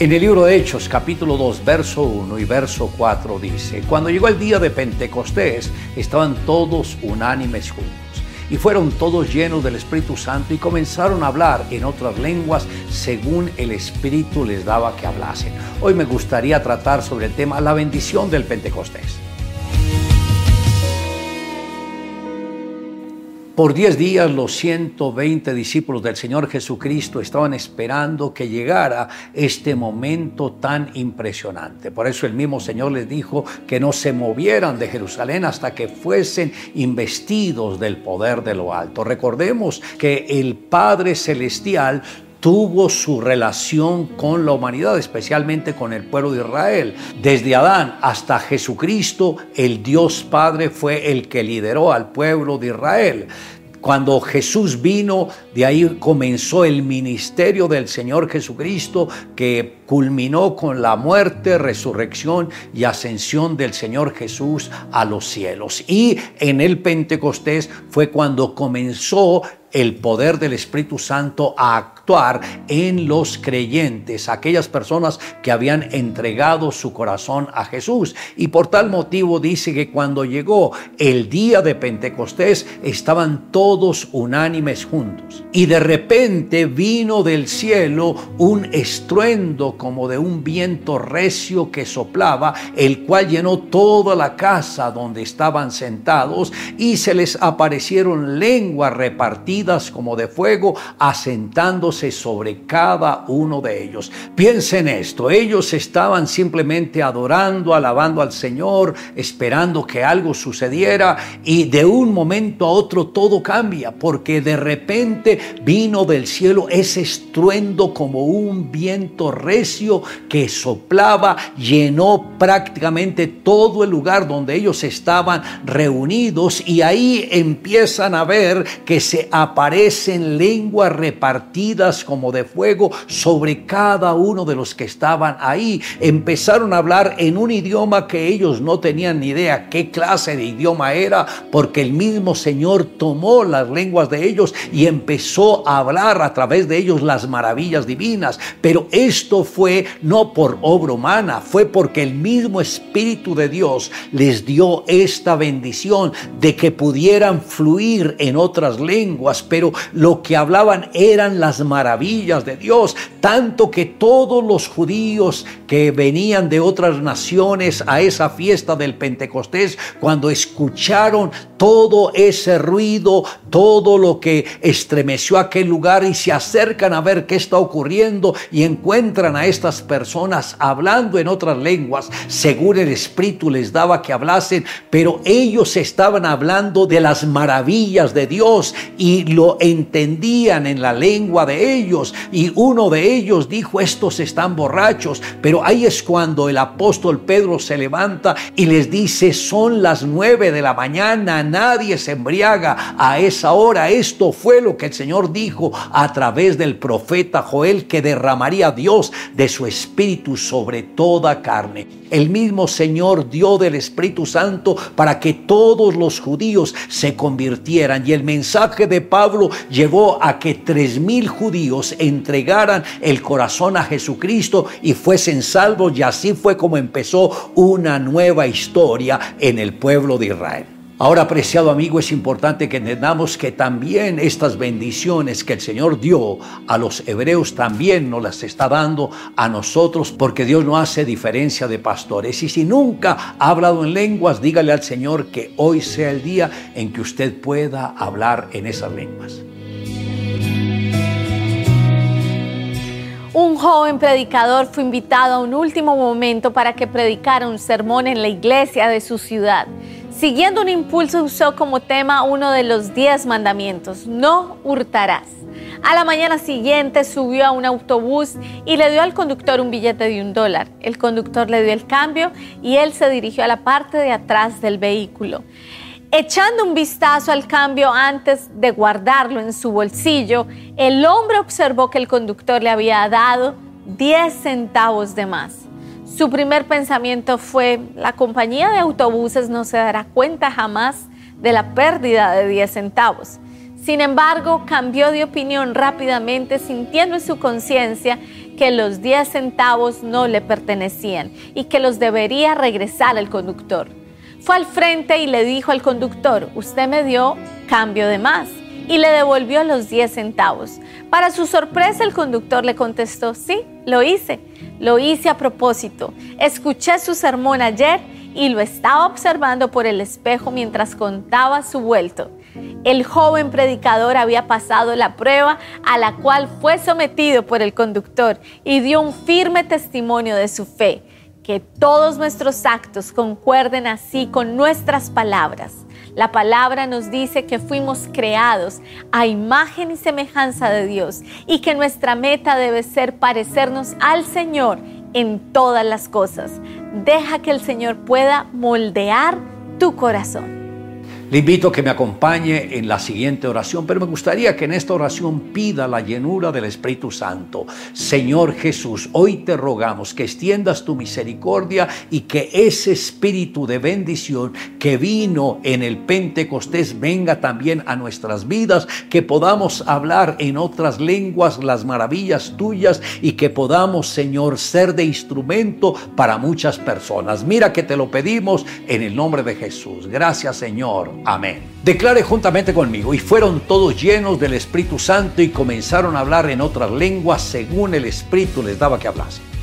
En el libro de Hechos, capítulo 2, verso 1 y verso 4 dice, cuando llegó el día de Pentecostés, estaban todos unánimes juntos. Y fueron todos llenos del Espíritu Santo y comenzaron a hablar en otras lenguas según el Espíritu les daba que hablasen. Hoy me gustaría tratar sobre el tema la bendición del Pentecostés. Por diez días los 120 discípulos del Señor Jesucristo estaban esperando que llegara este momento tan impresionante. Por eso el mismo Señor les dijo que no se movieran de Jerusalén hasta que fuesen investidos del poder de lo alto. Recordemos que el Padre Celestial tuvo su relación con la humanidad, especialmente con el pueblo de Israel. Desde Adán hasta Jesucristo, el Dios Padre fue el que lideró al pueblo de Israel. Cuando Jesús vino, de ahí comenzó el ministerio del Señor Jesucristo que culminó con la muerte, resurrección y ascensión del Señor Jesús a los cielos. Y en el Pentecostés fue cuando comenzó el poder del Espíritu Santo a actuar en los creyentes, aquellas personas que habían entregado su corazón a Jesús. Y por tal motivo dice que cuando llegó el día de Pentecostés estaban todos unánimes juntos. Y de repente vino del cielo un estruendo como de un viento recio que soplaba, el cual llenó toda la casa donde estaban sentados y se les aparecieron lenguas repartidas como de fuego, asentándose sobre cada uno de ellos. Piensen esto, ellos estaban simplemente adorando, alabando al Señor, esperando que algo sucediera y de un momento a otro todo cambia, porque de repente vino del cielo ese estruendo como un viento recio que soplaba, llenó prácticamente todo el lugar donde ellos estaban reunidos y ahí empiezan a ver que se aparecen lenguas repartidas como de fuego sobre cada uno de los que estaban ahí. Empezaron a hablar en un idioma que ellos no tenían ni idea qué clase de idioma era, porque el mismo Señor tomó las lenguas de ellos y empezó a hablar a través de ellos las maravillas divinas. Pero esto fue no por obra humana, fue porque el mismo Espíritu de Dios les dio esta bendición de que pudieran fluir en otras lenguas. Pero lo que hablaban eran las maravillas de Dios, tanto que todos los judíos que venían de otras naciones a esa fiesta del Pentecostés, cuando escucharon todo ese ruido, todo lo que estremeció aquel lugar y se acercan a ver qué está ocurriendo y encuentran a estas personas hablando en otras lenguas, según el Espíritu les daba que hablasen, pero ellos estaban hablando de las maravillas de Dios y lo entendían en la lengua de ellos. Y uno de ellos dijo, estos están borrachos, pero ahí es cuando el apóstol Pedro se levanta y les dice, son las nueve de la mañana, nadie se embriaga a esa hora. Esto fue lo que el Señor dijo a través del profeta Joel, que derramaría Dios de su espíritu sobre toda carne. El mismo Señor dio del Espíritu Santo para que todos los judíos se convirtieran. Y el mensaje de Pablo llevó a que tres mil judíos entregaran el corazón a Jesucristo y fuesen salvos. Y así fue como empezó una nueva historia en el pueblo de Israel. Ahora, apreciado amigo, es importante que entendamos que también estas bendiciones que el Señor dio a los hebreos también nos las está dando a nosotros porque Dios no hace diferencia de pastores. Y si nunca ha hablado en lenguas, dígale al Señor que hoy sea el día en que usted pueda hablar en esas lenguas. Un joven predicador fue invitado a un último momento para que predicara un sermón en la iglesia de su ciudad. Siguiendo un impulso usó como tema uno de los diez mandamientos, no hurtarás. A la mañana siguiente subió a un autobús y le dio al conductor un billete de un dólar. El conductor le dio el cambio y él se dirigió a la parte de atrás del vehículo. Echando un vistazo al cambio antes de guardarlo en su bolsillo, el hombre observó que el conductor le había dado 10 centavos de más. Su primer pensamiento fue, la compañía de autobuses no se dará cuenta jamás de la pérdida de 10 centavos. Sin embargo, cambió de opinión rápidamente, sintiendo en su conciencia que los 10 centavos no le pertenecían y que los debería regresar al conductor. Fue al frente y le dijo al conductor, usted me dio cambio de más y le devolvió los 10 centavos. Para su sorpresa el conductor le contestó, sí, lo hice, lo hice a propósito. Escuché su sermón ayer y lo estaba observando por el espejo mientras contaba su vuelto. El joven predicador había pasado la prueba a la cual fue sometido por el conductor y dio un firme testimonio de su fe. Que todos nuestros actos concuerden así con nuestras palabras. La palabra nos dice que fuimos creados a imagen y semejanza de Dios y que nuestra meta debe ser parecernos al Señor en todas las cosas. Deja que el Señor pueda moldear tu corazón. Le invito a que me acompañe en la siguiente oración, pero me gustaría que en esta oración pida la llenura del Espíritu Santo. Señor Jesús, hoy te rogamos que extiendas tu misericordia y que ese espíritu de bendición que vino en el Pentecostés venga también a nuestras vidas, que podamos hablar en otras lenguas las maravillas tuyas y que podamos, Señor, ser de instrumento para muchas personas. Mira que te lo pedimos en el nombre de Jesús. Gracias, Señor. Amén. Declare juntamente conmigo, y fueron todos llenos del Espíritu Santo y comenzaron a hablar en otras lenguas según el Espíritu les daba que hablasen.